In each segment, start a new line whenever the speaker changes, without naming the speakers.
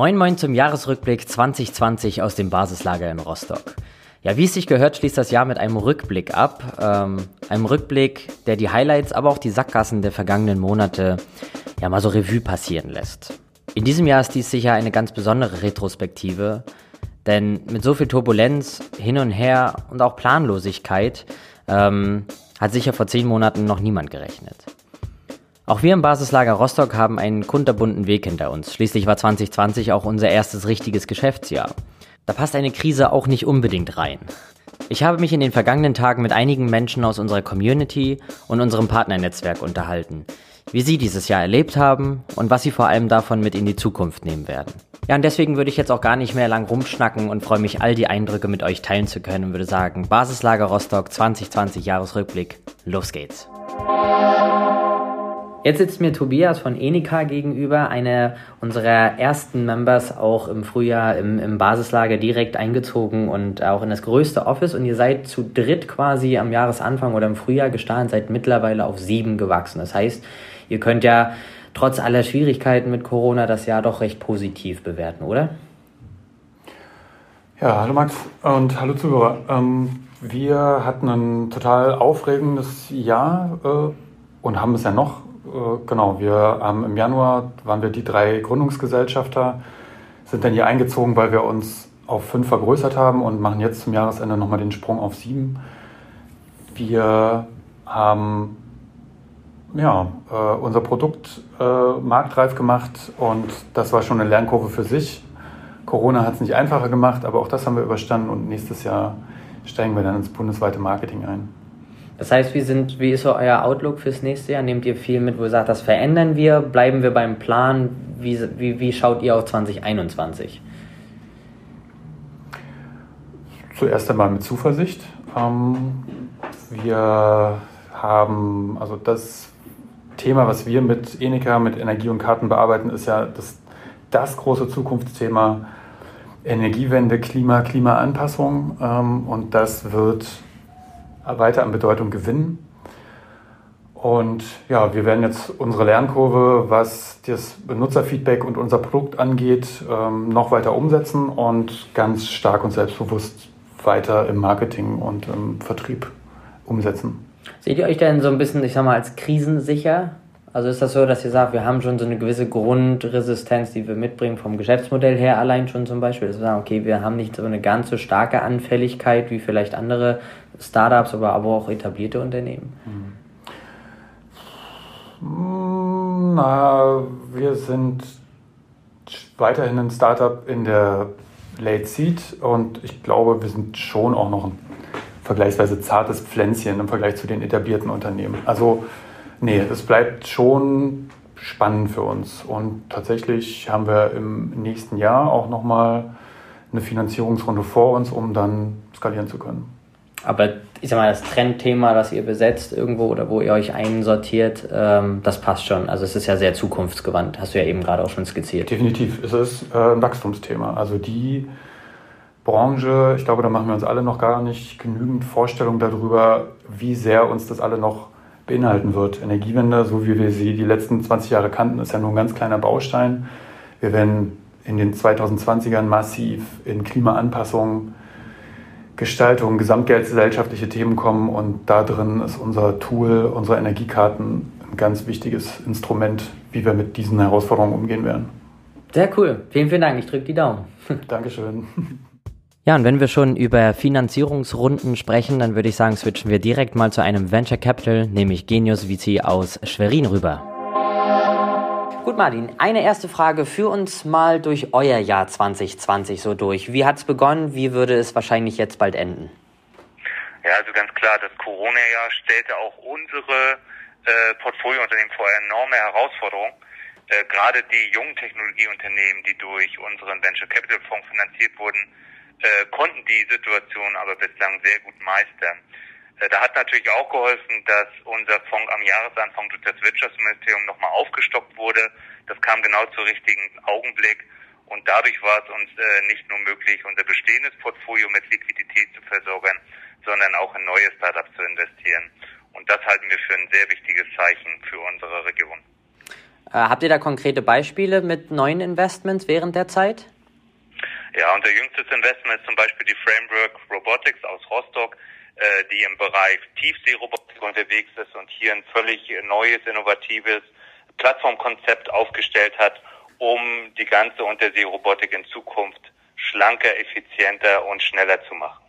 Moin Moin zum Jahresrückblick 2020 aus dem Basislager in Rostock. Ja, wie es sich gehört, schließt das Jahr mit einem Rückblick ab. Ähm, einem Rückblick, der die Highlights, aber auch die Sackgassen der vergangenen Monate ja mal so Revue passieren lässt. In diesem Jahr ist dies sicher eine ganz besondere Retrospektive, denn mit so viel Turbulenz hin und her und auch Planlosigkeit ähm, hat sicher vor zehn Monaten noch niemand gerechnet. Auch wir im Basislager Rostock haben einen kunterbunten Weg hinter uns. Schließlich war 2020 auch unser erstes richtiges Geschäftsjahr. Da passt eine Krise auch nicht unbedingt rein. Ich habe mich in den vergangenen Tagen mit einigen Menschen aus unserer Community und unserem Partnernetzwerk unterhalten, wie sie dieses Jahr erlebt haben und was sie vor allem davon mit in die Zukunft nehmen werden. Ja, und deswegen würde ich jetzt auch gar nicht mehr lang rumschnacken und freue mich, all die Eindrücke mit euch teilen zu können und würde sagen, Basislager Rostock 2020 Jahresrückblick, los geht's. Jetzt sitzt mir Tobias von Enika gegenüber, einer unserer ersten Members, auch im Frühjahr im, im, Basislager direkt eingezogen und auch in das größte Office. Und ihr seid zu dritt quasi am Jahresanfang oder im Frühjahr gestartet, seid mittlerweile auf sieben gewachsen. Das heißt, ihr könnt ja trotz aller Schwierigkeiten mit Corona das Jahr doch recht positiv bewerten, oder?
Ja, hallo Max und hallo Zuhörer. Ähm, wir hatten ein total aufregendes Jahr äh, und haben es ja noch genau, wir haben im Januar waren wir die drei Gründungsgesellschafter, sind dann hier eingezogen, weil wir uns auf fünf vergrößert haben und machen jetzt zum Jahresende nochmal den Sprung auf sieben. Wir haben ja, äh, unser Produkt äh, marktreif gemacht und das war schon eine Lernkurve für sich. Corona hat es nicht einfacher gemacht, aber auch das haben wir überstanden und nächstes Jahr steigen wir dann ins bundesweite Marketing ein.
Das heißt, wie, sind, wie ist so euer Outlook fürs nächste Jahr? Nehmt ihr viel mit, wo ihr sagt, das verändern wir? Bleiben wir beim Plan? Wie, wie, wie schaut ihr auf 2021?
Zuerst einmal mit Zuversicht. Ähm, wir haben, also das Thema, was wir mit Enika, mit Energie und Karten bearbeiten, ist ja das, das große Zukunftsthema Energiewende, Klima, Klimaanpassung. Ähm, und das wird weiter an Bedeutung gewinnen. Und ja, wir werden jetzt unsere Lernkurve, was das Benutzerfeedback und unser Produkt angeht, ähm, noch weiter umsetzen und ganz stark und selbstbewusst weiter im Marketing und im Vertrieb umsetzen.
Seht ihr euch denn so ein bisschen, ich sag mal, als krisensicher? Also ist das so, dass ihr sagt, wir haben schon so eine gewisse Grundresistenz, die wir mitbringen vom Geschäftsmodell her allein schon zum Beispiel, dass wir sagen, okay, wir haben nicht so eine ganz so starke Anfälligkeit wie vielleicht andere Startups, aber, aber auch etablierte Unternehmen?
Hm. Na, wir sind weiterhin ein Startup in der Late Seed und ich glaube, wir sind schon auch noch ein vergleichsweise zartes Pflänzchen im Vergleich zu den etablierten Unternehmen. Also Nee, es bleibt schon spannend für uns. Und tatsächlich haben wir im nächsten Jahr auch nochmal eine Finanzierungsrunde vor uns, um dann skalieren zu können.
Aber ich sag mal, das Trendthema, das ihr besetzt irgendwo oder wo ihr euch einsortiert, ähm, das passt schon. Also es ist ja sehr zukunftsgewandt, hast du ja eben gerade auch schon skizziert.
Definitiv, es ist äh, ein Wachstumsthema. Also die Branche, ich glaube, da machen wir uns alle noch gar nicht genügend Vorstellungen darüber, wie sehr uns das alle noch beinhalten wird. Energiewende, so wie wir sie die letzten 20 Jahre kannten, ist ja nur ein ganz kleiner Baustein. Wir werden in den 2020ern massiv in Klimaanpassung, Gestaltung, gesamtgesellschaftliche Themen kommen und da drin ist unser Tool, unsere Energiekarten ein ganz wichtiges Instrument, wie wir mit diesen Herausforderungen umgehen werden.
Sehr cool. Vielen, vielen Dank. Ich drücke die Daumen.
Dankeschön.
Ja, und wenn wir schon über Finanzierungsrunden sprechen, dann würde ich sagen, switchen wir direkt mal zu einem Venture Capital, nämlich Genius VC aus Schwerin rüber. Gut, Martin, eine erste Frage. für uns mal durch euer Jahr 2020 so durch. Wie hat es begonnen? Wie würde es wahrscheinlich jetzt bald enden?
Ja, also ganz klar, das Corona-Jahr stellte auch unsere äh, Portfoliounternehmen vor enorme Herausforderungen. Äh, Gerade die jungen Technologieunternehmen, die durch unseren Venture Capital Fonds finanziert wurden, äh, konnten die Situation aber bislang sehr gut meistern. Äh, da hat natürlich auch geholfen, dass unser Fonds am Jahresanfang durch das Wirtschaftsministerium nochmal aufgestockt wurde. Das kam genau zur richtigen Augenblick. Und dadurch war es uns äh, nicht nur möglich, unser bestehendes Portfolio mit Liquidität zu versorgen, sondern auch in neue Startups zu investieren. Und das halten wir für ein sehr wichtiges Zeichen für unsere Region.
Äh, habt ihr da konkrete Beispiele mit neuen Investments während der Zeit?
Ja, unser jüngstes Investment ist zum Beispiel die Framework Robotics aus Rostock, äh, die im Bereich Tiefseerobotik unterwegs ist und hier ein völlig neues, innovatives Plattformkonzept aufgestellt hat, um die ganze Unterseerobotik in Zukunft schlanker, effizienter und schneller zu machen.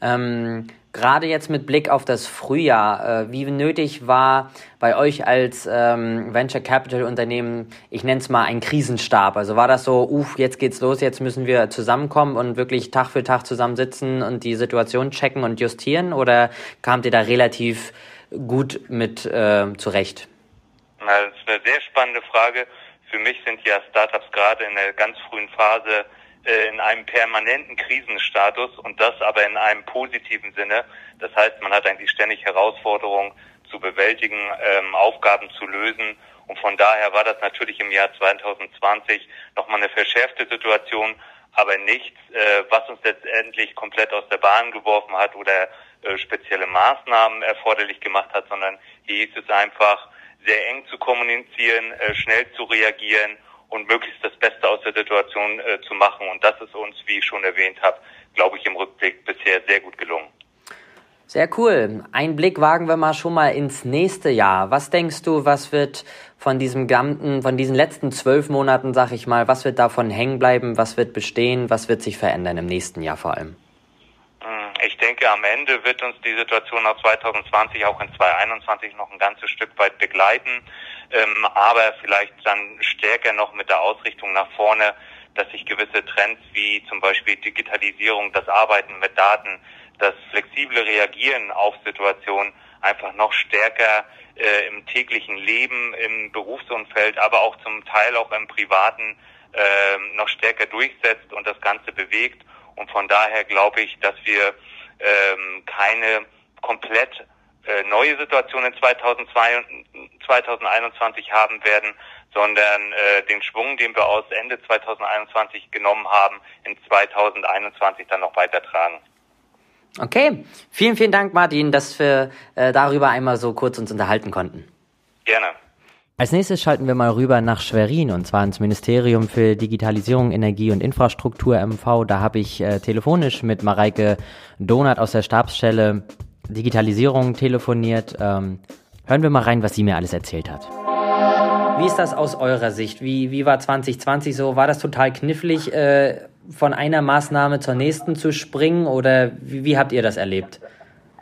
Ähm, Gerade jetzt mit Blick auf das Frühjahr, äh, wie nötig war bei euch als ähm, Venture Capital Unternehmen, ich nenne es mal ein Krisenstab? Also war das so, uff, jetzt geht's los, jetzt müssen wir zusammenkommen und wirklich Tag für Tag zusammensitzen und die Situation checken und justieren? Oder kamt ihr da relativ gut mit äh, zurecht?
Na, das ist eine sehr spannende Frage. Für mich sind ja Startups gerade in der ganz frühen Phase in einem permanenten Krisenstatus und das aber in einem positiven Sinne. Das heißt, man hat eigentlich ständig Herausforderungen zu bewältigen, ähm, Aufgaben zu lösen. Und von daher war das natürlich im Jahr 2020 nochmal eine verschärfte Situation, aber nichts, äh, was uns letztendlich komplett aus der Bahn geworfen hat oder äh, spezielle Maßnahmen erforderlich gemacht hat, sondern hier hieß es einfach, sehr eng zu kommunizieren, äh, schnell zu reagieren und möglichst das Beste aus der Situation äh, zu machen. Und das ist uns, wie ich schon erwähnt habe, glaube ich, im Rückblick bisher sehr gut gelungen.
Sehr cool. Ein Blick wagen wir mal schon mal ins nächste Jahr. Was denkst du, was wird von diesem ganzen, von diesen letzten zwölf Monaten, sag ich mal, was wird davon hängen bleiben, was wird bestehen, was wird sich verändern im nächsten Jahr vor allem?
Hm, ich denke, am Ende wird uns die Situation aus 2020 auch in 2021 noch ein ganzes Stück weit begleiten ähm, aber vielleicht dann stärker noch mit der Ausrichtung nach vorne, dass sich gewisse Trends wie zum Beispiel Digitalisierung, das Arbeiten mit Daten, das flexible Reagieren auf Situationen einfach noch stärker äh, im täglichen Leben, im Berufsumfeld, aber auch zum Teil auch im privaten äh, noch stärker durchsetzt und das Ganze bewegt. Und von daher glaube ich, dass wir ähm, keine komplett neue Situation in 2021 haben werden, sondern äh, den Schwung, den wir aus Ende 2021 genommen haben, in 2021 dann noch weitertragen.
Okay, vielen, vielen Dank, Martin, dass wir äh, darüber einmal so kurz uns unterhalten konnten.
Gerne.
Als nächstes schalten wir mal rüber nach Schwerin und zwar ins Ministerium für Digitalisierung, Energie und Infrastruktur MV. Da habe ich äh, telefonisch mit Mareike Donat aus der Stabsstelle Digitalisierung telefoniert. Ähm, hören wir mal rein, was sie mir alles erzählt hat. Wie ist das aus eurer Sicht? Wie, wie war 2020 so? War das total knifflig, äh, von einer Maßnahme zur nächsten zu springen oder wie, wie habt ihr das erlebt?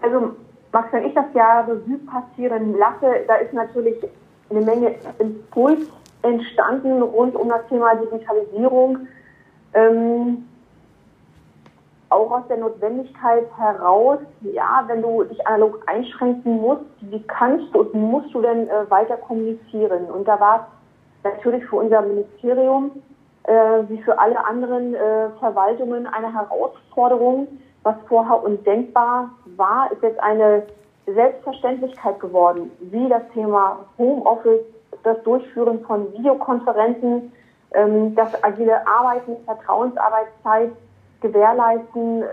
Also, Max, wenn ich das Jahr Revue passieren lasse, da ist natürlich eine Menge Impuls entstanden rund um das Thema Digitalisierung. Ähm, auch aus der Notwendigkeit heraus, ja, wenn du dich analog einschränken musst, wie kannst du und musst du denn äh, weiter kommunizieren? Und da war es natürlich für unser Ministerium äh, wie für alle anderen äh, Verwaltungen eine Herausforderung. Was vorher undenkbar war, ist jetzt eine Selbstverständlichkeit geworden, wie das Thema Homeoffice, das Durchführen von Videokonferenzen, ähm, das agile Arbeiten, Vertrauensarbeitszeit, gewährleisten, äh,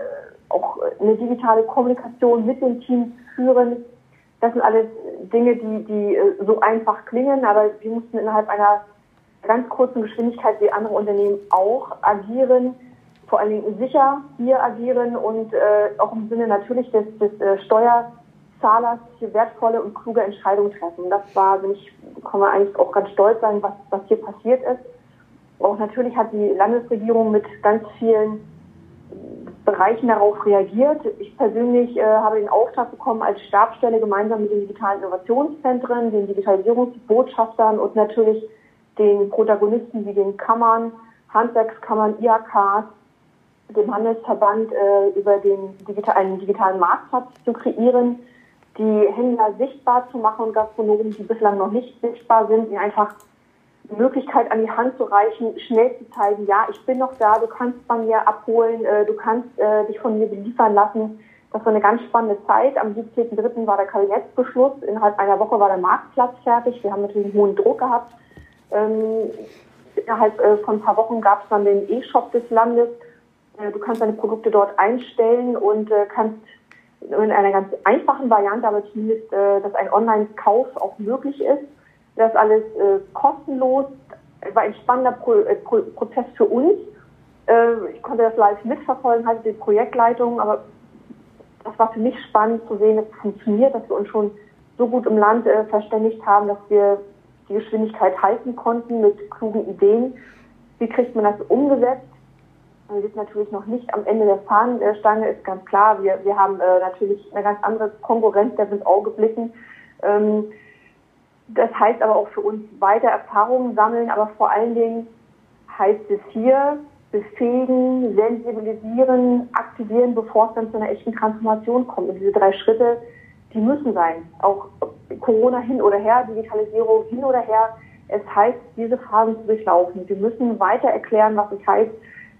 auch eine digitale Kommunikation mit den Teams führen. Das sind alles Dinge, die, die äh, so einfach klingen, aber wir mussten innerhalb einer ganz kurzen Geschwindigkeit wie andere Unternehmen auch agieren, vor allen Dingen sicher hier agieren und äh, auch im Sinne natürlich des, des äh, Steuerzahlers hier wertvolle und kluge Entscheidungen treffen. Das war, ich, kann man eigentlich auch ganz stolz sein, was, was hier passiert ist. Auch natürlich hat die Landesregierung mit ganz vielen Bereichen darauf reagiert. Ich persönlich äh, habe den Auftrag bekommen, als Stabsstelle gemeinsam mit den digitalen Innovationszentren, den Digitalisierungsbotschaftern und natürlich den Protagonisten wie den Kammern, Handwerkskammern, IAKs, dem Handelsverband äh, über den digital, einen digitalen Marktplatz zu kreieren, die Händler sichtbar zu machen und Gastronomen, die bislang noch nicht sichtbar sind, die einfach Möglichkeit an die Hand zu reichen, schnell zu zeigen, ja, ich bin noch da, du kannst bei mir abholen, äh, du kannst äh, dich von mir beliefern lassen. Das war eine ganz spannende Zeit. Am 17.03. war der Kabinettsbeschluss. Innerhalb einer Woche war der Marktplatz fertig. Wir haben natürlich einen hohen Druck gehabt. Ähm, innerhalb äh, von ein paar Wochen gab es dann den E-Shop des Landes. Äh, du kannst deine Produkte dort einstellen und äh, kannst in einer ganz einfachen Variante, aber zumindest, äh, dass ein Online-Kauf auch möglich ist Das alles äh, kostenlos. War ein spannender Pro äh, Pro Prozess für uns. Äh, ich konnte das live mitverfolgen, hatte die Projektleitung, aber das war für mich spannend zu sehen, dass es funktioniert, dass wir uns schon so gut im Land äh, verständigt haben, dass wir die Geschwindigkeit halten konnten mit klugen Ideen. Wie kriegt man das umgesetzt? Wir sind natürlich noch nicht am Ende der Fahnenstange, ist ganz klar. Wir, wir haben äh, natürlich eine ganz andere Konkurrenz, der ins Auge blicken. Ähm, das heißt aber auch für uns weiter Erfahrungen sammeln, aber vor allen Dingen heißt es hier befähigen, sensibilisieren, aktivieren, bevor es dann zu einer echten Transformation kommt. Und diese drei Schritte, die müssen sein. Auch Corona hin oder her, Digitalisierung hin oder her. Es heißt, diese Phasen zu durchlaufen. Wir müssen weiter erklären, was es heißt,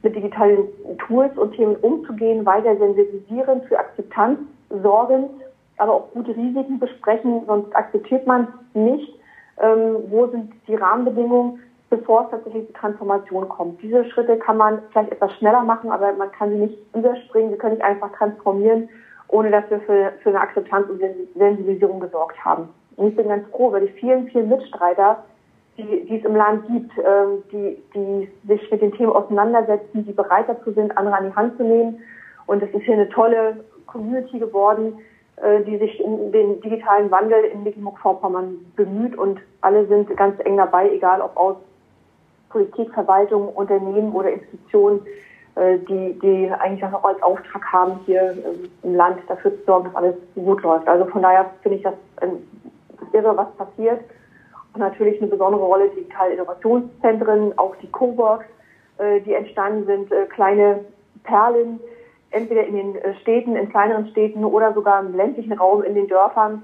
mit digitalen Tools und Themen umzugehen, weiter sensibilisieren, für Akzeptanz sorgen, aber auch gute Risiken besprechen, sonst akzeptiert man nicht. Ähm, wo sind die Rahmenbedingungen, bevor es tatsächlich zur Transformation kommt? Diese Schritte kann man vielleicht etwas schneller machen, aber man kann sie nicht überspringen. Sie können nicht einfach transformieren, ohne dass wir für, für eine Akzeptanz und Sensibilisierung gesorgt haben. Und ich bin ganz froh über die vielen, vielen Mitstreiter, die, die es im Land gibt, ähm, die, die sich mit den Themen auseinandersetzen, die bereit dazu sind, andere an die Hand zu nehmen. Und es ist hier eine tolle Community geworden, die sich um den digitalen Wandel in Mecklenburg-Vorpommern bemüht und alle sind ganz eng dabei, egal ob aus Politik, Verwaltung, Unternehmen oder Institutionen, äh, die, die eigentlich auch als Auftrag haben, hier äh, im Land dafür zu sorgen, dass alles gut läuft. Also von daher finde ich das irre, was passiert. Und natürlich eine besondere Rolle digitale Innovationszentren, auch die Coworks, äh, die entstanden sind, äh, kleine Perlen, entweder in den äh, Städten, in kleineren Städten oder sogar im ländlichen Raum, in den Dörfern.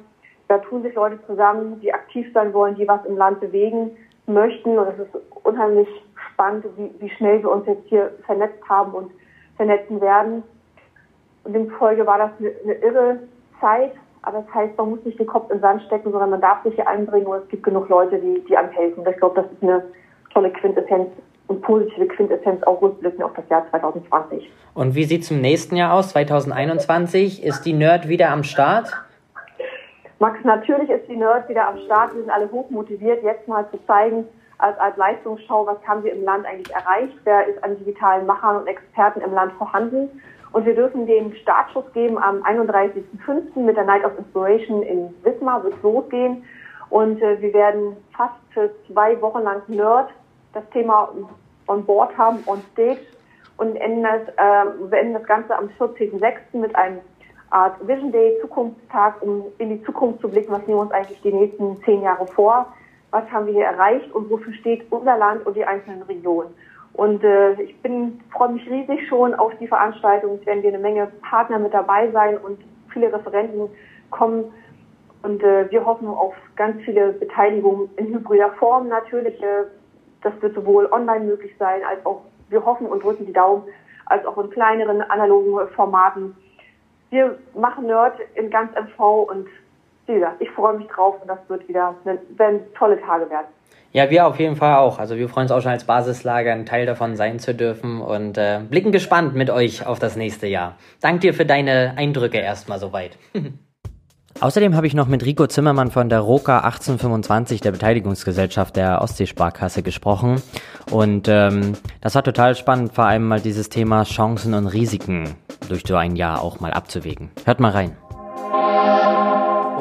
Da tun sich Leute zusammen, die aktiv sein wollen, die was im Land bewegen möchten. Und es ist unheimlich spannend, wie, wie schnell wir uns jetzt hier vernetzt haben und vernetzen werden. Und demzufolge war das eine, eine irre Zeit, aber das heißt, man muss nicht den Kopf in den Sand stecken, sondern man darf sich hier einbringen und es gibt genug Leute, die, die einem. Ich glaube, das ist eine tolle Quintessenz und positive Quintessenz auch rückblickend auf das Jahr 2020.
Und wie sieht es im nächsten Jahr aus, 2021? Ist die Nerd wieder am Start?
Max, natürlich ist die Nerd wieder am Start. Wir sind alle hoch motiviert, jetzt mal zu zeigen, als, als Leistungsschau, was haben wir im Land eigentlich erreicht, wer ist an digitalen Machern und Experten im Land vorhanden und wir dürfen den Startschuss geben am 31.05. mit der Night of Inspiration in Wismar, wird losgehen. Und äh, wir werden fast für zwei Wochen lang Nerd das Thema on board haben, on stage. Und enden das, äh, beenden das Ganze am 14.06. mit einem Art Vision Day, Zukunftstag, um in die Zukunft zu blicken, was nehmen wir uns eigentlich die nächsten zehn Jahre vor, was haben wir hier erreicht und wofür steht unser Land und die einzelnen Regionen. Und äh, ich bin freue mich riesig schon auf die Veranstaltung. Es werden wir eine Menge Partner mit dabei sein und viele Referenten kommen. Und äh, wir hoffen auf ganz viele Beteiligungen in hybrider Form natürlich. Äh, das wird sowohl online möglich sein, als auch wir hoffen und drücken die Daumen, als auch in kleineren analogen Formaten. Wir machen Nerd in ganz MV und wie gesagt, ich freue mich drauf und das wird wieder werden tolle Tage werden.
Ja, wir auf jeden Fall auch. Also wir freuen uns auch schon als Basislager ein Teil davon sein zu dürfen und äh, blicken gespannt mit euch auf das nächste Jahr. Dank dir für deine Eindrücke erstmal soweit. Außerdem habe ich noch mit Rico Zimmermann von der Roka 1825, der Beteiligungsgesellschaft der Ostseesparkasse, gesprochen. Und ähm, das war total spannend, vor allem mal dieses Thema Chancen und Risiken durch so ein Jahr auch mal abzuwägen. Hört mal rein.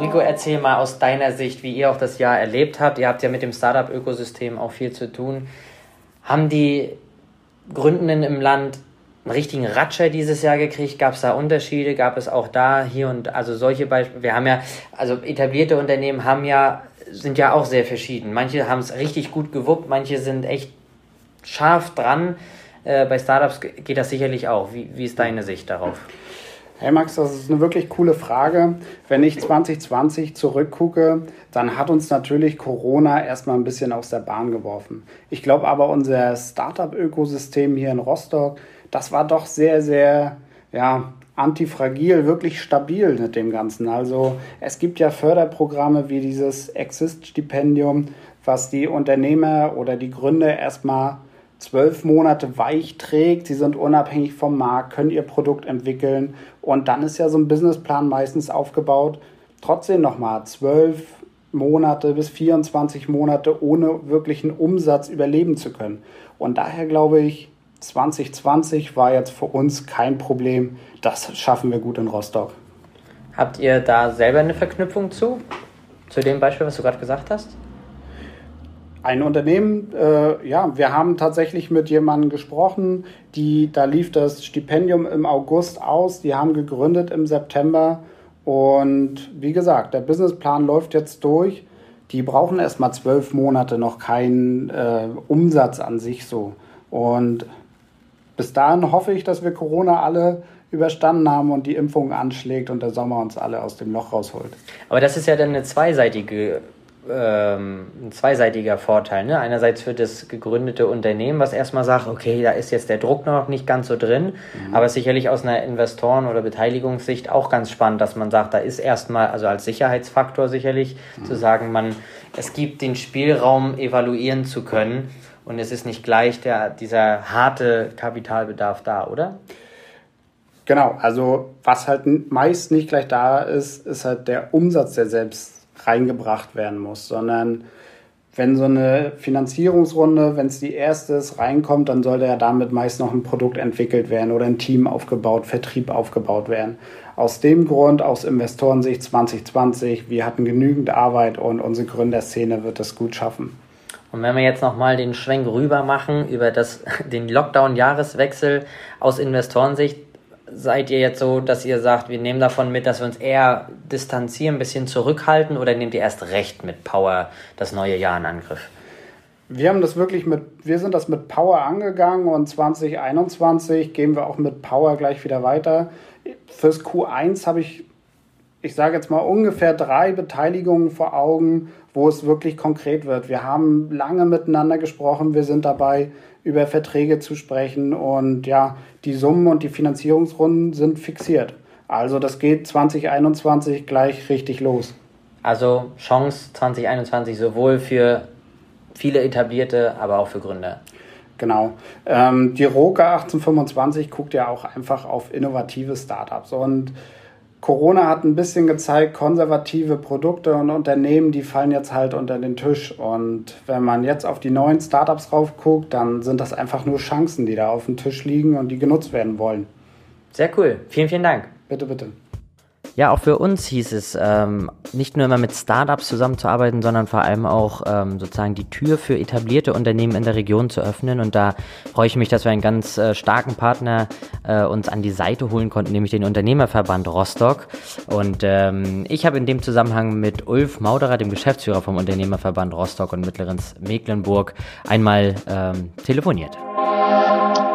Rico, erzähl mal aus deiner Sicht, wie ihr auch das Jahr erlebt habt. Ihr habt ja mit dem Startup-Ökosystem auch viel zu tun. Haben die Gründenden im Land einen richtigen Ratscher dieses Jahr gekriegt? Gab es da Unterschiede? Gab es auch da hier und also solche Beispiele? Wir haben ja, also etablierte Unternehmen haben ja, sind ja auch sehr verschieden. Manche haben es richtig gut gewuppt, manche sind echt scharf dran. Äh, bei Startups geht das sicherlich auch. Wie, wie ist deine Sicht darauf?
Hey Max, das ist eine wirklich coole Frage. Wenn ich 2020 zurückgucke, dann hat uns natürlich Corona erstmal ein bisschen aus der Bahn geworfen. Ich glaube aber, unser Startup-Ökosystem hier in Rostock, das war doch sehr, sehr, ja, antifragil, wirklich stabil mit dem Ganzen. Also es gibt ja Förderprogramme wie dieses Exist-Stipendium, was die Unternehmer oder die Gründer erstmal zwölf Monate weich trägt, sie sind unabhängig vom Markt, können ihr Produkt entwickeln und dann ist ja so ein Businessplan meistens aufgebaut. Trotzdem nochmal zwölf Monate bis 24 Monate ohne wirklichen Umsatz überleben zu können. Und daher glaube ich, 2020 war jetzt für uns kein Problem. Das schaffen wir gut in Rostock.
Habt ihr da selber eine Verknüpfung zu? Zu dem Beispiel, was du gerade gesagt hast?
Ein Unternehmen, äh, ja, wir haben tatsächlich mit jemandem gesprochen, die, da lief das Stipendium im August aus, die haben gegründet im September und wie gesagt, der Businessplan läuft jetzt durch. Die brauchen erst mal zwölf Monate noch keinen äh, Umsatz an sich so. Und bis dahin hoffe ich, dass wir Corona alle überstanden haben und die Impfung anschlägt und der Sommer uns alle aus dem Loch rausholt.
Aber das ist ja dann eine zweiseitige ähm, ein zweiseitiger Vorteil. Ne? Einerseits für das gegründete Unternehmen, was erstmal sagt, okay, da ist jetzt der Druck noch nicht ganz so drin, mhm. aber sicherlich aus einer Investoren- oder Beteiligungssicht auch ganz spannend, dass man sagt, da ist erstmal, also als Sicherheitsfaktor sicherlich, mhm. zu sagen, man, es gibt den Spielraum, evaluieren zu können und es ist nicht gleich der, dieser harte Kapitalbedarf da, oder?
Genau, also was halt meist nicht gleich da ist, ist halt der Umsatz, der selbst reingebracht werden muss, sondern wenn so eine Finanzierungsrunde, wenn es die erste ist, reinkommt, dann sollte ja damit meist noch ein Produkt entwickelt werden oder ein Team aufgebaut, Vertrieb aufgebaut werden. Aus dem Grund, aus Investorensicht 2020, wir hatten genügend Arbeit und unsere Gründerszene wird das gut schaffen.
Und wenn wir jetzt nochmal den Schwenk rüber machen über das, den Lockdown-Jahreswechsel aus Investorensicht, seid ihr jetzt so, dass ihr sagt, wir nehmen davon mit, dass wir uns eher distanzieren, ein bisschen zurückhalten oder nehmt ihr erst recht mit Power das neue Jahr in Angriff?
Wir haben das wirklich mit, wir sind das mit Power angegangen und 2021 gehen wir auch mit Power gleich wieder weiter. Fürs Q1 habe ich, ich sage jetzt mal ungefähr drei Beteiligungen vor Augen, wo es wirklich konkret wird. Wir haben lange miteinander gesprochen, wir sind dabei, über Verträge zu sprechen und ja, die Summen und die Finanzierungsrunden sind fixiert. Also das geht 2021 gleich richtig los.
Also Chance 2021 sowohl für viele etablierte, aber auch für Gründer.
Genau. Ähm, die Roka 1825 guckt ja auch einfach auf innovative Startups und Corona hat ein bisschen gezeigt, konservative Produkte und Unternehmen, die fallen jetzt halt unter den Tisch. Und wenn man jetzt auf die neuen Startups drauf guckt, dann sind das einfach nur Chancen, die da auf dem Tisch liegen und die genutzt werden wollen.
Sehr cool. Vielen, vielen Dank.
Bitte, bitte.
Ja, auch für uns hieß es, ähm, nicht nur immer mit Startups zusammenzuarbeiten, sondern vor allem auch ähm, sozusagen die Tür für etablierte Unternehmen in der Region zu öffnen. Und da freue ich mich, dass wir einen ganz äh, starken Partner äh, uns an die Seite holen konnten, nämlich den Unternehmerverband Rostock. Und ähm, ich habe in dem Zusammenhang mit Ulf Mauderer, dem Geschäftsführer vom Unternehmerverband Rostock und Mittleres Mecklenburg, einmal ähm, telefoniert.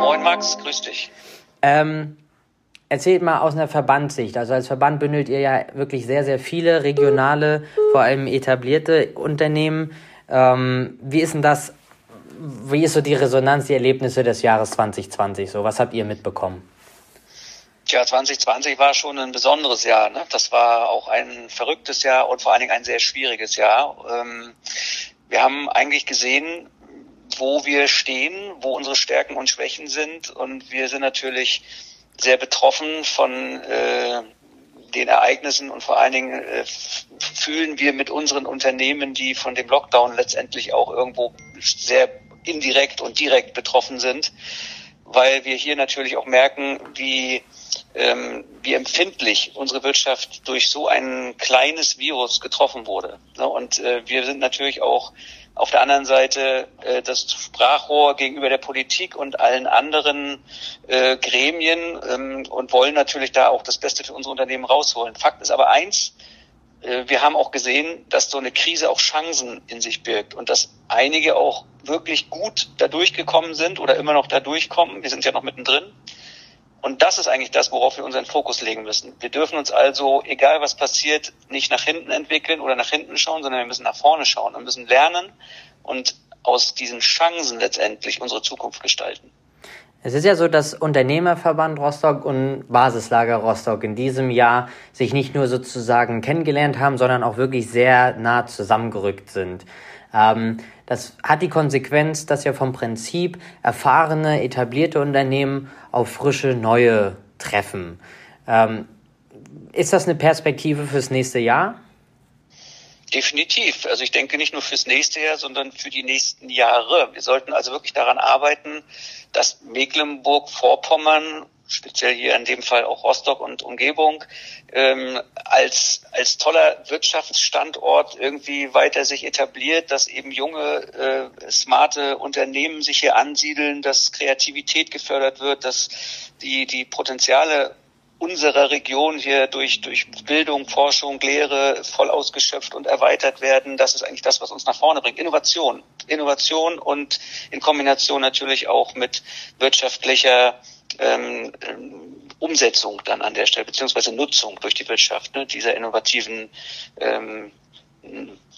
Moin Max, grüß dich.
Ähm, Erzählt mal aus einer Verbandssicht. Also als Verband bündelt ihr ja wirklich sehr, sehr viele regionale, vor allem etablierte Unternehmen. Ähm, wie ist denn das? Wie ist so die Resonanz, die Erlebnisse des Jahres 2020? So, was habt ihr mitbekommen?
Tja, 2020 war schon ein besonderes Jahr. Ne? Das war auch ein verrücktes Jahr und vor allen Dingen ein sehr schwieriges Jahr. Ähm, wir haben eigentlich gesehen, wo wir stehen, wo unsere Stärken und Schwächen sind. Und wir sind natürlich sehr betroffen von äh, den Ereignissen und vor allen Dingen äh, fühlen wir mit unseren Unternehmen, die von dem Lockdown letztendlich auch irgendwo sehr indirekt und direkt betroffen sind, weil wir hier natürlich auch merken, wie, ähm, wie empfindlich unsere Wirtschaft durch so ein kleines Virus getroffen wurde. Und äh, wir sind natürlich auch auf der anderen Seite äh, das Sprachrohr gegenüber der Politik und allen anderen äh, Gremien ähm, und wollen natürlich da auch das Beste für unsere Unternehmen rausholen. Fakt ist aber eins, äh, wir haben auch gesehen, dass so eine Krise auch Chancen in sich birgt und dass einige auch wirklich gut da durchgekommen sind oder immer noch da durchkommen. Wir sind ja noch mittendrin. Und das ist eigentlich das, worauf wir unseren Fokus legen müssen. Wir dürfen uns also, egal was passiert, nicht nach hinten entwickeln oder nach hinten schauen, sondern wir müssen nach vorne schauen und müssen lernen und aus diesen Chancen letztendlich unsere Zukunft gestalten.
Es ist ja so, dass Unternehmerverband Rostock und Basislager Rostock in diesem Jahr sich nicht nur sozusagen kennengelernt haben, sondern auch wirklich sehr nah zusammengerückt sind. Ähm, das hat die Konsequenz, dass ja vom Prinzip erfahrene, etablierte Unternehmen auf frische, neue treffen. Ähm, ist das eine Perspektive fürs nächste Jahr?
Definitiv. Also ich denke nicht nur fürs nächste Jahr, sondern für die nächsten Jahre. Wir sollten also wirklich daran arbeiten, dass Mecklenburg-Vorpommern, speziell hier in dem Fall auch Rostock und Umgebung, ähm, als, als toller Wirtschaftsstandort irgendwie weiter sich etabliert, dass eben junge, äh, smarte Unternehmen sich hier ansiedeln, dass Kreativität gefördert wird, dass die, die Potenziale unserer Region hier durch, durch Bildung, Forschung, Lehre voll ausgeschöpft und erweitert werden. Das ist eigentlich das, was uns nach vorne bringt. Innovation. Innovation und in Kombination natürlich auch mit wirtschaftlicher ähm, Umsetzung dann an der Stelle, beziehungsweise Nutzung durch die Wirtschaft ne, dieser innovativen ähm,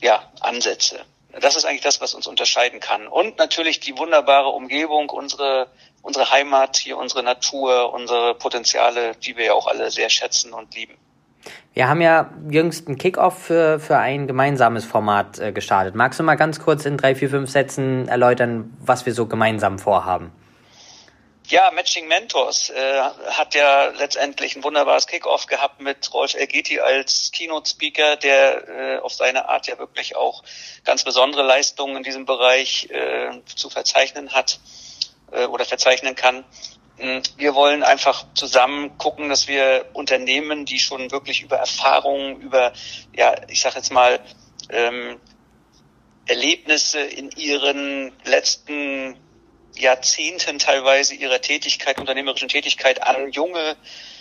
ja, Ansätze. Das ist eigentlich das, was uns unterscheiden kann. Und natürlich die wunderbare Umgebung, unsere unsere Heimat, hier unsere Natur, unsere Potenziale, die wir ja auch alle sehr schätzen und lieben.
Wir haben ja jüngst einen Kickoff für, für ein gemeinsames Format äh, gestartet. Magst du mal ganz kurz in drei, vier, fünf Sätzen erläutern, was wir so gemeinsam vorhaben?
Ja, Matching Mentors äh, hat ja letztendlich ein wunderbares Kickoff gehabt mit Rolf Elgeti als Keynote-Speaker, der äh, auf seine Art ja wirklich auch ganz besondere Leistungen in diesem Bereich äh, zu verzeichnen hat äh, oder verzeichnen kann. Hm, wir wollen einfach zusammen gucken, dass wir Unternehmen, die schon wirklich über Erfahrungen, über, ja, ich sage jetzt mal, ähm, Erlebnisse in ihren letzten Jahrzehnten teilweise ihrer Tätigkeit, unternehmerischen Tätigkeit an junge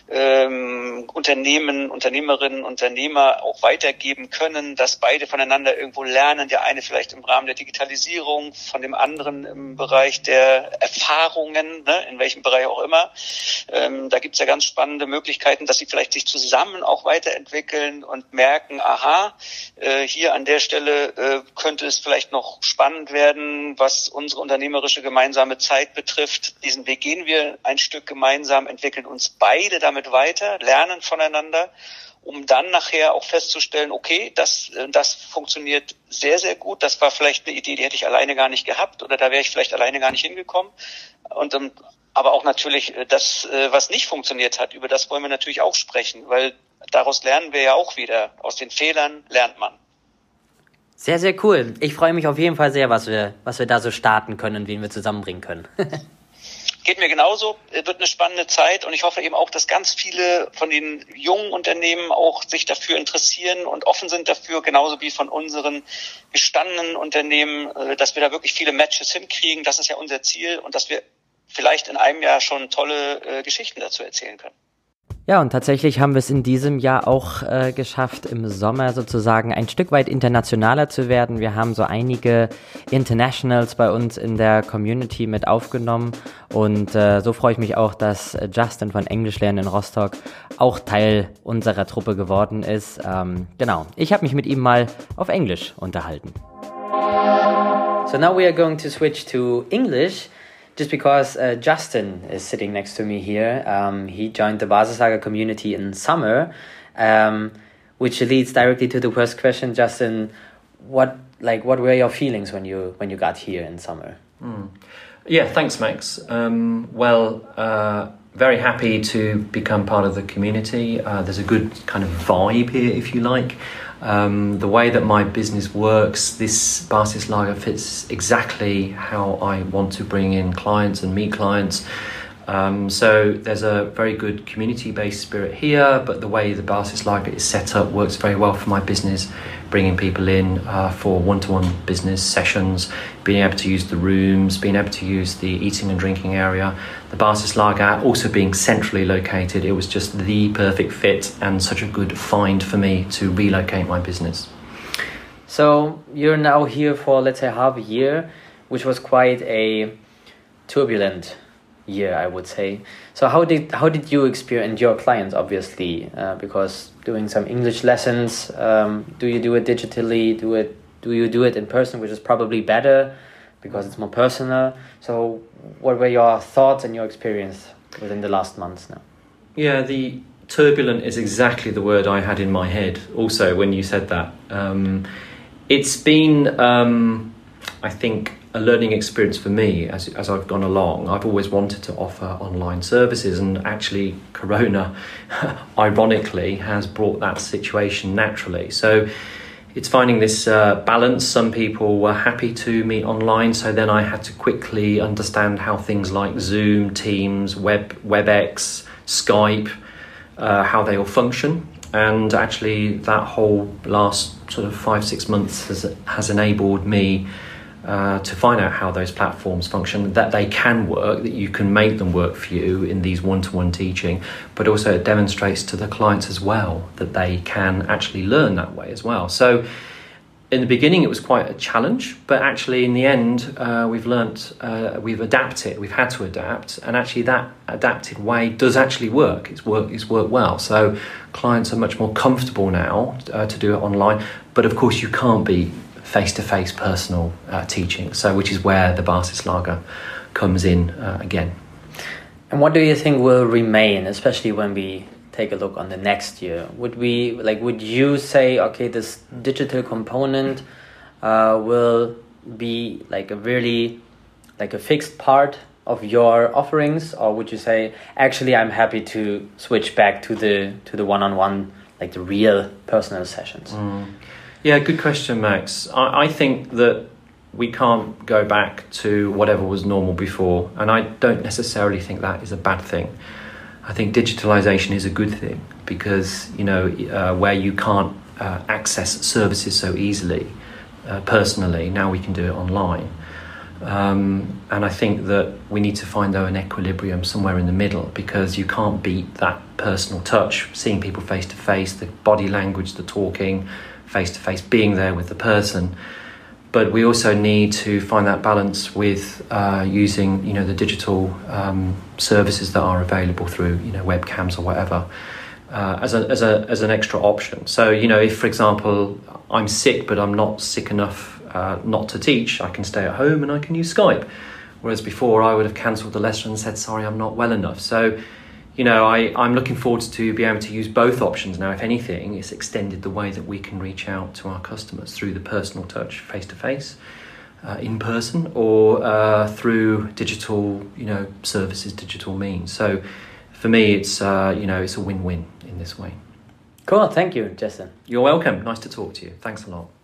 ähm, Unternehmen, Unternehmerinnen, Unternehmer auch weitergeben können, dass beide voneinander irgendwo lernen. Der eine vielleicht im Rahmen der Digitalisierung, von dem anderen im Bereich der Erfahrungen, ne, in welchem Bereich auch immer. Ähm, da gibt's ja ganz spannende Möglichkeiten, dass sie vielleicht sich zusammen auch weiterentwickeln und merken, aha, äh, hier an der Stelle äh, könnte es vielleicht noch spannend werden, was unsere unternehmerische gemeinsame Zeit betrifft. Diesen Weg gehen wir ein Stück gemeinsam, entwickeln uns beide damit damit weiter, lernen voneinander, um dann nachher auch festzustellen, okay, das, äh, das funktioniert sehr, sehr gut. Das war vielleicht eine Idee, die hätte ich alleine gar nicht gehabt oder da wäre ich vielleicht alleine gar nicht hingekommen. Und ähm, aber auch natürlich äh, das, äh, was nicht funktioniert hat, über das wollen wir natürlich auch sprechen, weil daraus lernen wir ja auch wieder. Aus den Fehlern lernt man.
Sehr, sehr cool. Ich freue mich auf jeden Fall sehr, was wir, was wir da so starten können und wen wir zusammenbringen können.
Geht mir genauso, wird eine spannende Zeit und ich hoffe eben auch, dass ganz viele von den jungen Unternehmen auch sich dafür interessieren und offen sind dafür, genauso wie von unseren gestandenen Unternehmen, äh, dass wir da wirklich viele Matches hinkriegen. Das ist ja unser Ziel und dass wir vielleicht in einem Jahr schon tolle äh, Geschichten dazu erzählen können.
Ja, und tatsächlich haben wir es in diesem Jahr auch äh, geschafft, im Sommer sozusagen ein Stück weit internationaler zu werden. Wir haben so einige Internationals bei uns in der Community mit aufgenommen und äh, so freue ich mich auch, dass Justin von Englisch lernen in Rostock auch Teil unserer Truppe geworden ist. Ähm, genau, ich habe mich mit ihm mal auf Englisch unterhalten. So now we are going to switch to English. Just because uh, Justin is sitting next to me here. Um, he joined the Basislager community in summer, um, which leads directly to the first question, Justin. What like what were your feelings when you when you got here in summer?
Mm. Yeah, thanks, Max. Um, well, uh, very happy to become part of the community. Uh, there's a good kind of vibe here, if you like. Um, the way that my business works, this Basislager fits exactly how I want to bring in clients and meet clients. Um, so there's a very good community-based spirit here, but the way the Basislager is set up works very well for my business bringing people in uh, for one-to-one business sessions, being able to use the rooms, being able to use the eating and drinking area. The Basislager also being centrally located, it was just the perfect fit and such a good find for me to relocate my business.
So you're now here for let's say half a year, which was quite a turbulent year, I would say. So how did how did you experience your clients? Obviously, uh, because doing some English lessons, um, do you do it digitally? Do it do you do it in person, which is probably better because it's more personal. So what were your thoughts and your experience within the last months now?
Yeah, the turbulent is exactly the word I had in my head. Also, when you said that, um, it's been, um, I think, a learning experience for me as, as I've gone along. I've always wanted to offer online services, and actually, Corona, ironically, has brought that situation naturally. So it's finding this uh, balance. Some people were happy to meet online, so then I had to quickly understand how things like Zoom, Teams, Web, WebEx, Skype, uh, how they all function. And actually, that whole last sort of five, six months has, has enabled me uh, to find out how those platforms function, that they can work, that you can make them work for you in these one to one teaching, but also it demonstrates to the clients as well that they can actually learn that way as well. So, in the beginning, it was quite a challenge, but actually, in the end, uh, we've learnt, uh, we've adapted, we've had to adapt, and actually, that adapted way does actually work. It's worked, it's worked well. So, clients are much more comfortable now uh, to do it online, but of course, you can't be face-to-face personal uh, teaching. So, which is where the Basislager comes in uh, again.
And what do you think will remain, especially when we take a look on the next year? Would we like? Would you say, okay, this digital component uh, will be like a really like a fixed part of your offerings, or would you say, actually, I'm happy to switch back to the to the one-on-one, like the real personal sessions?
Mm. Yeah, good question, Max. I, I think that we can't go back to whatever was normal before, and I don't necessarily think that is a bad thing. I think digitalization is a good thing because you know uh, where you can't uh, access services so easily uh, personally, now we can do it online. Um, and I think that we need to find though an equilibrium somewhere in the middle because you can't beat that personal touch, seeing people face to face, the body language, the talking, face to face, being there with the person. But we also need to find that balance with uh, using, you know, the digital um, services that are available through, you know, webcams or whatever, uh, as, a, as, a, as an extra option. So, you know, if, for example, I'm sick but I'm not sick enough uh, not to teach, I can stay at home and I can use Skype. Whereas before, I would have cancelled the lesson and said, sorry, I'm not well enough. So, you know, I, I'm looking forward to be able to use both options now. If anything, it's extended the way that we can reach out to our customers through the personal touch, face to face, in person, or uh, through digital, you know, services, digital means. So, for me, it's uh, you know, it's a win-win in this way.
Cool, thank you, Justin.
You're welcome. Nice to talk to you. Thanks a lot.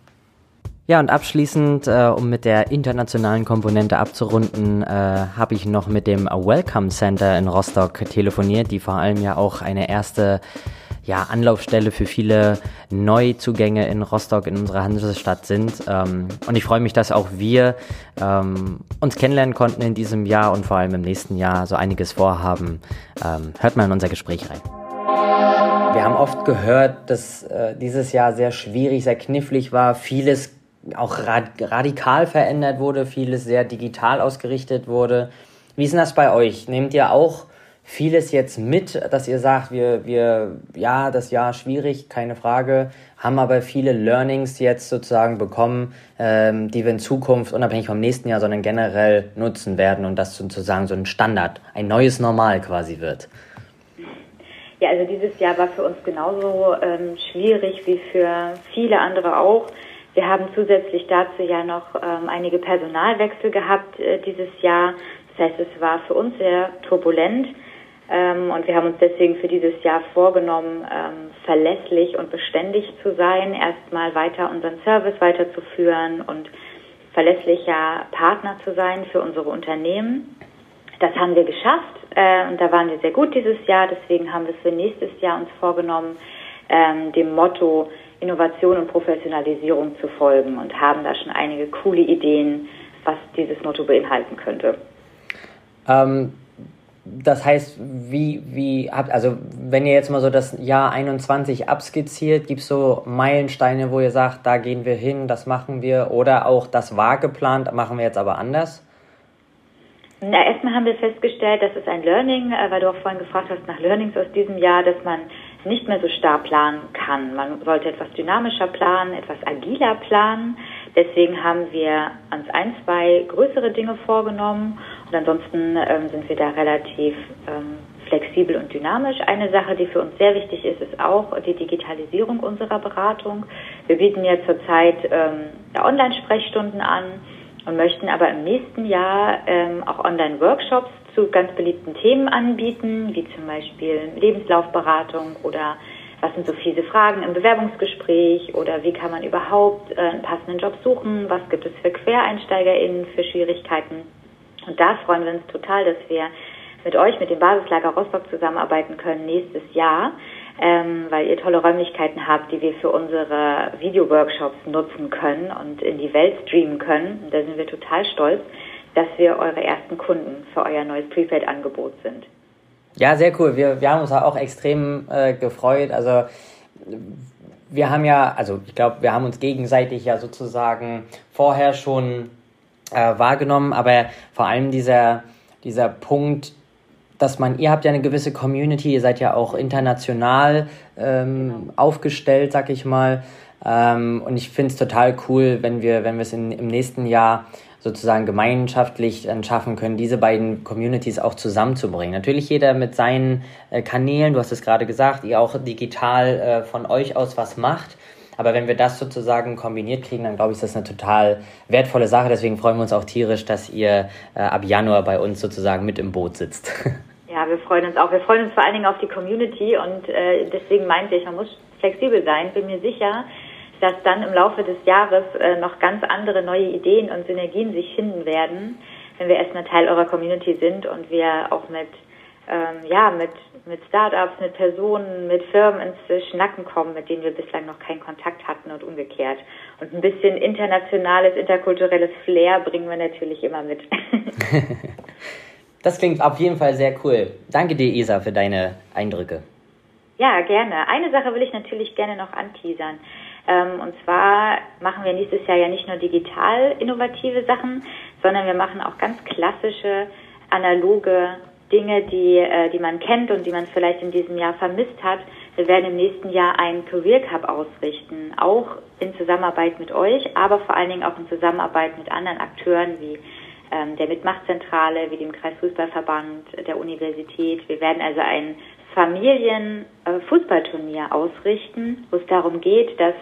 Ja, und abschließend, äh, um mit der internationalen Komponente abzurunden, äh, habe ich noch mit dem Welcome Center in Rostock telefoniert, die vor allem ja auch eine erste ja, Anlaufstelle für viele Neuzugänge in Rostock, in unserer Hansestadt sind. Ähm, und ich freue mich, dass auch wir ähm, uns kennenlernen konnten in diesem Jahr und vor allem im nächsten Jahr so einiges vorhaben. Ähm, hört mal in unser Gespräch rein. Wir haben oft gehört, dass äh, dieses Jahr sehr schwierig, sehr knifflig war. Vieles auch radikal verändert wurde, vieles sehr digital ausgerichtet wurde. Wie ist denn das bei euch? Nehmt ihr auch vieles jetzt mit, dass ihr sagt, wir, wir, ja, das Jahr schwierig, keine Frage, haben aber viele Learnings jetzt sozusagen bekommen, ähm, die wir in Zukunft, unabhängig vom nächsten Jahr, sondern generell nutzen werden und das sozusagen so ein Standard, ein neues Normal quasi wird?
Ja, also dieses Jahr war für uns genauso ähm, schwierig wie für viele andere auch. Wir haben zusätzlich dazu ja noch ähm, einige Personalwechsel gehabt äh, dieses Jahr. Das heißt, es war für uns sehr turbulent ähm, und wir haben uns deswegen für dieses Jahr vorgenommen, ähm, verlässlich und beständig zu sein, erstmal weiter unseren Service weiterzuführen und verlässlicher Partner zu sein für unsere Unternehmen. Das haben wir geschafft äh, und da waren wir sehr gut dieses Jahr. Deswegen haben wir es für nächstes Jahr uns vorgenommen, ähm, dem Motto Innovation und Professionalisierung zu folgen und haben da schon einige coole Ideen, was dieses Motto beinhalten könnte.
Ähm, das heißt, wie, wie habt, also wenn ihr jetzt mal so das Jahr 21 abskizziert, gibt es so Meilensteine, wo ihr sagt, da gehen wir hin, das machen wir, oder auch das war geplant, machen wir jetzt aber anders?
Na, erstmal haben wir festgestellt, dass es ein Learning, äh, weil du auch vorhin gefragt hast nach Learnings aus diesem Jahr, dass man nicht mehr so starr planen kann. Man sollte etwas dynamischer planen, etwas agiler planen. Deswegen haben wir uns ein, zwei größere Dinge vorgenommen und ansonsten ähm, sind wir da relativ ähm, flexibel und dynamisch. Eine Sache, die für uns sehr wichtig ist, ist auch die Digitalisierung unserer Beratung. Wir bieten ja zurzeit ähm, Online-Sprechstunden an und möchten aber im nächsten Jahr ähm, auch Online-Workshops zu ganz beliebten Themen anbieten, wie zum Beispiel Lebenslaufberatung oder was sind so fiese Fragen im Bewerbungsgespräch oder wie kann man überhaupt äh, einen passenden Job suchen, was gibt es für QuereinsteigerInnen für Schwierigkeiten. Und da freuen wir uns total, dass wir mit euch, mit dem Basislager Rostock zusammenarbeiten können nächstes Jahr, ähm, weil ihr tolle Räumlichkeiten habt, die wir für unsere Video-Workshops nutzen können und in die Welt streamen können. Und da sind wir total stolz, dass wir eure ersten Kunden für euer neues Prepaid-Angebot sind.
Ja, sehr cool. Wir, wir haben uns auch extrem äh, gefreut. Also wir haben ja, also ich glaube, wir haben uns gegenseitig ja sozusagen vorher schon äh, wahrgenommen, aber vor allem dieser, dieser Punkt, dass man, ihr habt ja eine gewisse Community, ihr seid ja auch international ähm, aufgestellt, sag ich mal. Ähm, und ich finde es total cool, wenn wir, wenn wir es im nächsten Jahr sozusagen gemeinschaftlich dann schaffen können, diese beiden Communities auch zusammenzubringen. Natürlich jeder mit seinen äh, Kanälen, du hast es gerade gesagt, ihr auch digital äh, von euch aus was macht. Aber wenn wir das sozusagen kombiniert kriegen, dann glaube ich, ist das eine total wertvolle Sache. Deswegen freuen wir uns auch tierisch, dass ihr äh, ab Januar bei uns sozusagen mit im Boot sitzt.
Ja, wir freuen uns auch. Wir freuen uns vor allen Dingen auf die Community und äh, deswegen meinte ich, man muss flexibel sein. Bin mir sicher, dass dann im Laufe des Jahres äh, noch ganz andere neue Ideen und Synergien sich finden werden, wenn wir erstmal Teil eurer Community sind und wir auch mit ähm, ja mit mit Startups, mit Personen, mit Firmen ins Schnacken kommen, mit denen wir bislang noch keinen Kontakt hatten und umgekehrt. Und ein bisschen internationales, interkulturelles Flair bringen wir natürlich immer mit.
das klingt auf jeden Fall sehr cool. Danke dir, Isa, für deine Eindrücke.
Ja, gerne. Eine Sache will ich natürlich gerne noch anteasern. Ähm, und zwar machen wir nächstes Jahr ja nicht nur digital innovative Sachen, sondern wir machen auch ganz klassische, analoge Dinge, die, äh, die man kennt und die man vielleicht in diesem Jahr vermisst hat. Wir werden im nächsten Jahr einen Career Cup ausrichten, auch in Zusammenarbeit mit euch, aber vor allen Dingen auch in Zusammenarbeit mit anderen Akteuren wie ähm, der Mitmachzentrale, wie dem Kreisfußballverband, der Universität. Wir werden also ein Familienfußballturnier äh, ausrichten, wo es darum geht, dass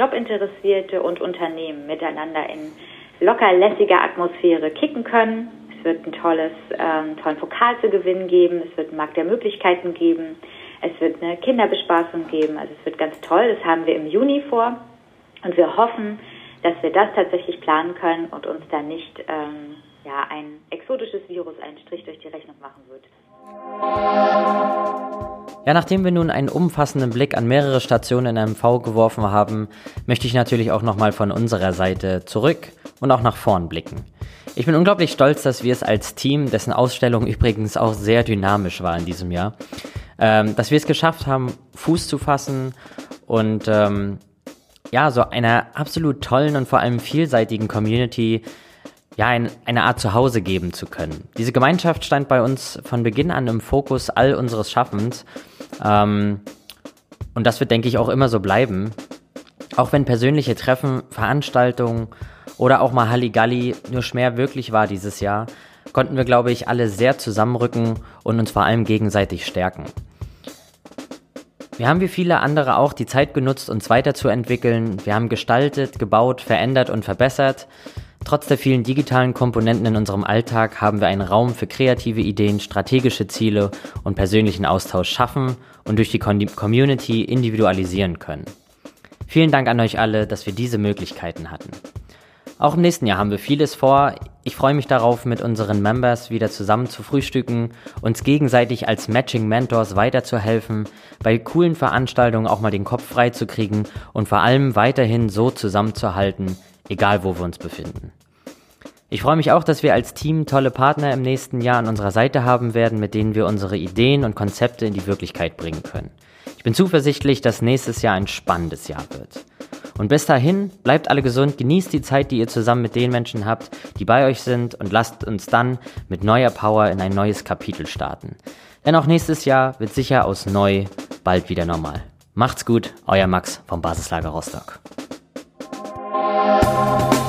Jobinteressierte und Unternehmen miteinander in locker lässiger Atmosphäre kicken können. Es wird ein tolles, ähm, tollen Pokal zu gewinnen geben. Es wird einen Markt der Möglichkeiten geben. Es wird eine Kinderbespaßung geben. Also es wird ganz toll. Das haben wir im Juni vor. Und wir hoffen, dass wir das tatsächlich planen können und uns da nicht ähm, ja, ein exotisches Virus einen Strich durch die Rechnung machen wird.
Ja, nachdem wir nun einen umfassenden Blick an mehrere Stationen in MV geworfen haben, möchte ich natürlich auch nochmal von unserer Seite zurück und auch nach vorn blicken. Ich bin unglaublich stolz, dass wir es als Team, dessen Ausstellung übrigens auch sehr dynamisch war in diesem Jahr, ähm, dass wir es geschafft haben, Fuß zu fassen und ähm, ja, so einer absolut tollen und vor allem vielseitigen Community ja, ein, eine Art Zuhause geben zu können. Diese Gemeinschaft stand bei uns von Beginn an im Fokus all unseres Schaffens. Ähm, und das wird, denke ich, auch immer so bleiben. Auch wenn persönliche Treffen, Veranstaltungen oder auch mal Halligalli nur schwer wirklich war dieses Jahr, konnten wir, glaube ich, alle sehr zusammenrücken und uns vor allem gegenseitig stärken. Wir haben wie viele andere auch die Zeit genutzt, uns weiterzuentwickeln. Wir haben gestaltet, gebaut, verändert und verbessert. Trotz der vielen digitalen Komponenten in unserem Alltag haben wir einen Raum für kreative Ideen, strategische Ziele und persönlichen Austausch schaffen und durch die Community individualisieren können. Vielen Dank an euch alle, dass wir diese Möglichkeiten hatten. Auch im nächsten Jahr haben wir vieles vor. Ich freue mich darauf, mit unseren Members wieder zusammen zu frühstücken, uns gegenseitig als Matching Mentors weiterzuhelfen, bei coolen Veranstaltungen auch mal den Kopf frei zu kriegen und vor allem weiterhin so zusammenzuhalten, egal wo wir uns befinden. Ich freue mich auch, dass wir als Team tolle Partner im nächsten Jahr an unserer Seite haben werden, mit denen wir unsere Ideen und Konzepte in die Wirklichkeit bringen können. Ich bin zuversichtlich, dass nächstes Jahr ein spannendes Jahr wird. Und bis dahin, bleibt alle gesund, genießt die Zeit, die ihr zusammen mit den Menschen habt, die bei euch sind und lasst uns dann mit neuer Power in ein neues Kapitel starten. Denn auch nächstes Jahr wird sicher aus neu bald wieder normal. Macht's gut, euer Max vom Basislager Rostock. Bye.